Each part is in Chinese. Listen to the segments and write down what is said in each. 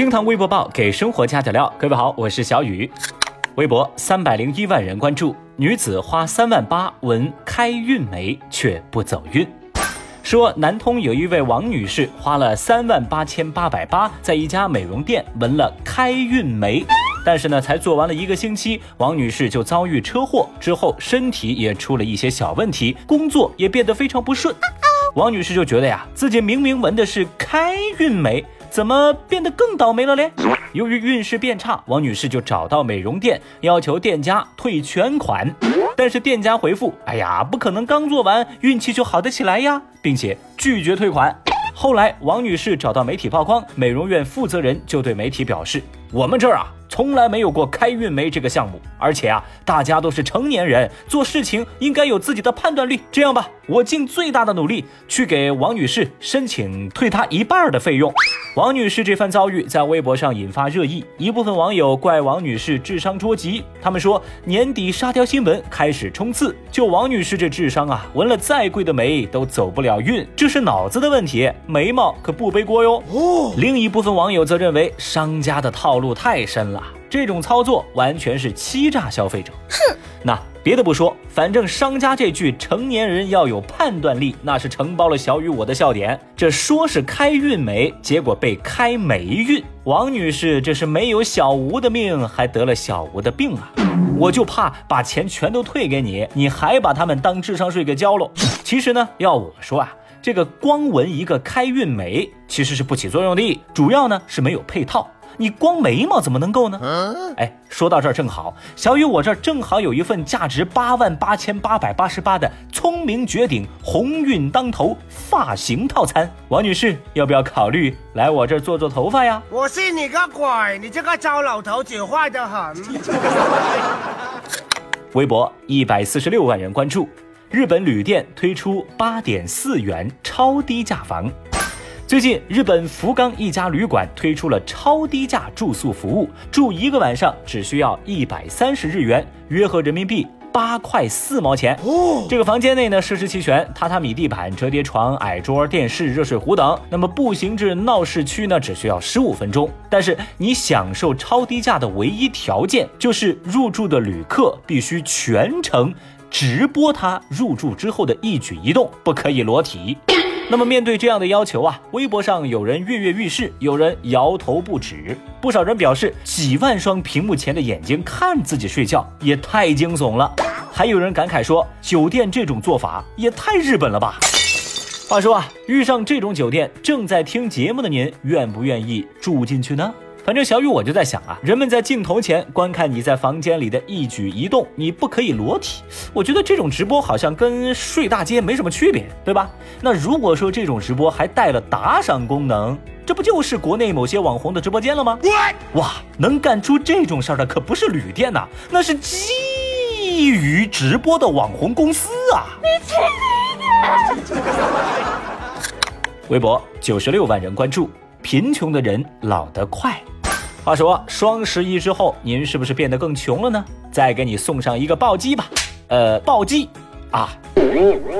厅堂微博报给生活加点料，各位好，我是小雨。微博三百零一万人关注，女子花三万八纹开运眉却不走运。说南通有一位王女士花了三万八千八百八，在一家美容店纹了开运眉，但是呢，才做完了一个星期，王女士就遭遇车祸，之后身体也出了一些小问题，工作也变得非常不顺。王女士就觉得呀，自己明明纹的是开运眉。怎么变得更倒霉了嘞？由于运势变差，王女士就找到美容店，要求店家退全款。但是店家回复：“哎呀，不可能，刚做完运气就好得起来呀，并且拒绝退款。”后来，王女士找到媒体曝光，美容院负责人就对媒体表示：“我们这儿啊。”从来没有过开运煤这个项目，而且啊，大家都是成年人，做事情应该有自己的判断力。这样吧，我尽最大的努力去给王女士申请退她一半的费用。王女士这番遭遇在微博上引发热议，一部分网友怪王女士智商捉急，他们说年底沙雕新闻开始冲刺，就王女士这智商啊，纹了再贵的眉都走不了运，这是脑子的问题，眉毛可不背锅哟。哦，另一部分网友则认为商家的套路太深了。这种操作完全是欺诈消费者。哼，那别的不说，反正商家这句“成年人要有判断力”，那是承包了小雨我的笑点。这说是开运眉，结果被开霉运。王女士这是没有小吴的命，还得了小吴的病啊！我就怕把钱全都退给你，你还把他们当智商税给交了。其实呢，要我说啊，这个光纹一个开运眉其实是不起作用的，主要呢是没有配套。你光眉毛怎么能够呢？哎，说到这儿正好，小雨我这儿正好有一份价值八万八千八百八十八的聪明绝顶鸿运当头发型套餐，王女士要不要考虑来我这儿做做头发呀？我信你个鬼！你这个糟老头子坏得很。微博一百四十六万人关注，日本旅店推出八点四元超低价房。最近，日本福冈一家旅馆推出了超低价住宿服务，住一个晚上只需要一百三十日元，约合人民币八块四毛钱。哦，这个房间内呢，设施齐全，榻榻米地板、折叠床、矮桌、电视、热水壶等。那么步行至闹市区呢，只需要十五分钟。但是你享受超低价的唯一条件，就是入住的旅客必须全程直播他入住之后的一举一动，不可以裸体。那么面对这样的要求啊，微博上有人跃跃欲试，有人摇头不止。不少人表示，几万双屏幕前的眼睛看自己睡觉也太惊悚了。还有人感慨说，酒店这种做法也太日本了吧。话说啊，遇上这种酒店，正在听节目的您，愿不愿意住进去呢？反正小雨我就在想啊，人们在镜头前观看你在房间里的一举一动，你不可以裸体。我觉得这种直播好像跟睡大街没什么区别，对吧？那如果说这种直播还带了打赏功能，这不就是国内某些网红的直播间了吗？哇，能干出这种事儿的可不是旅店呐，那是基于直播的网红公司啊！你去你的！微博九十六万人关注，贫穷的人老得快。话说双十一之后，您是不是变得更穷了呢？再给你送上一个暴击吧，呃，暴击啊！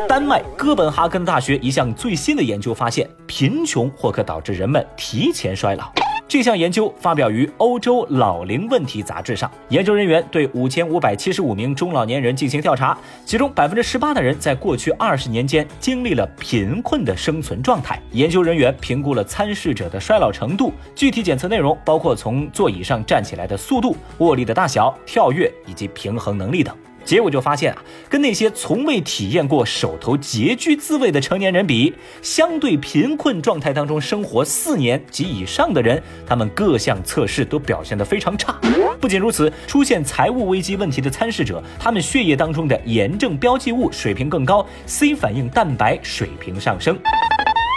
丹麦哥本哈根大学一项最新的研究发现，贫穷或可导致人们提前衰老。这项研究发表于《欧洲老龄问题杂志》上。研究人员对五千五百七十五名中老年人进行调查，其中百分之十八的人在过去二十年间经历了贫困的生存状态。研究人员评估了参试者的衰老程度，具体检测内容包括从座椅上站起来的速度、握力的大小、跳跃以及平衡能力等。结果就发现啊，跟那些从未体验过手头拮据滋味的成年人比，相对贫困状态当中生活四年及以上的人，他们各项测试都表现得非常差。不仅如此，出现财务危机问题的参试者，他们血液当中的炎症标记物水平更高，C 反应蛋白水平上升。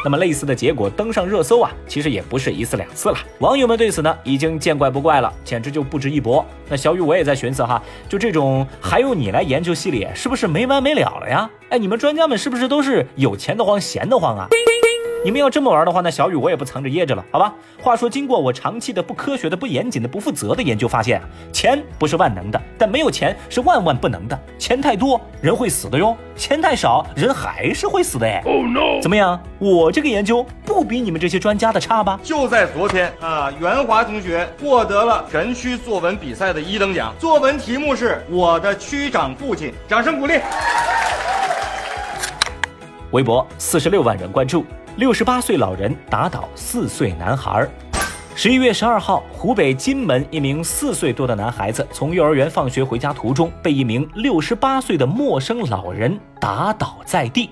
那么类似的结果登上热搜啊，其实也不是一次两次了。网友们对此呢，已经见怪不怪了，简直就不值一驳。那小雨我也在寻思哈，就这种还用你来研究系列，是不是没完没了了呀？哎，你们专家们是不是都是有钱的慌，闲的慌啊？你们要这么玩的话，那小雨我也不藏着掖着了，好吧？话说，经过我长期的不科学的、不严谨的、不负责的研究发现啊，钱不是万能的，但没有钱是万万不能的。钱太多人会死的哟，钱太少人还是会死的哎。Oh no！怎么样？我这个研究不比你们这些专家的差吧？就在昨天啊，袁华同学获得了全区作文比赛的一等奖，作文题目是我的区长父亲，掌声鼓励。微博四十六万人关注。六十八岁老人打倒四岁男孩。十一月十二号，湖北荆门一名四岁多的男孩子从幼儿园放学回家途中，被一名六十八岁的陌生老人打倒在地。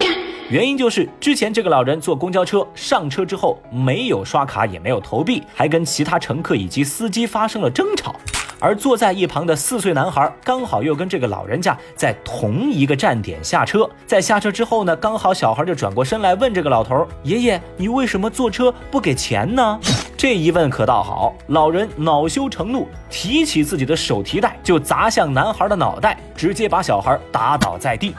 原因就是之前这个老人坐公交车上车之后没有刷卡，也没有投币，还跟其他乘客以及司机发生了争吵。而坐在一旁的四岁男孩刚好又跟这个老人家在同一个站点下车，在下车之后呢，刚好小孩就转过身来问这个老头：“爷爷，你为什么坐车不给钱呢？”这一问可倒好，老人恼羞成怒，提起自己的手提袋就砸向男孩的脑袋，直接把小孩打倒在地。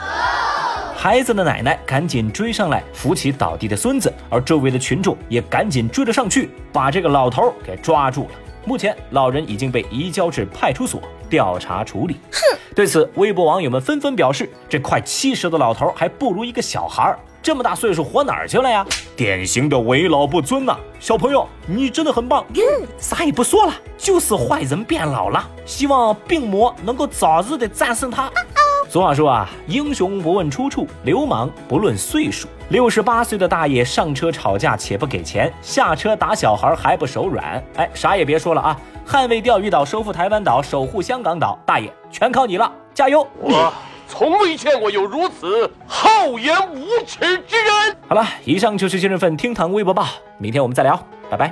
孩子的奶奶赶紧追上来扶起倒地的孙子，而周围的群众也赶紧追了上去，把这个老头给抓住了。目前，老人已经被移交至派出所调查处理。哼！对此，微博网友们纷纷表示：“这快七十的老头还不如一个小孩儿，这么大岁数活哪儿去了呀？典型的为老不尊呐！小朋友，你真的很棒。啥 也不说了，就是坏人变老了。希望病魔能够早日的战胜他。”俗话说啊，英雄不问出处，流氓不论岁数。六十八岁的大爷上车吵架且不给钱，下车打小孩还不手软。哎，啥也别说了啊！捍卫钓鱼岛，收复台湾岛，守护香港岛，大爷全靠你了，加油！我从未见过有如此厚颜无耻之人。好了，以上就是今日份厅堂微博报，明天我们再聊，拜拜。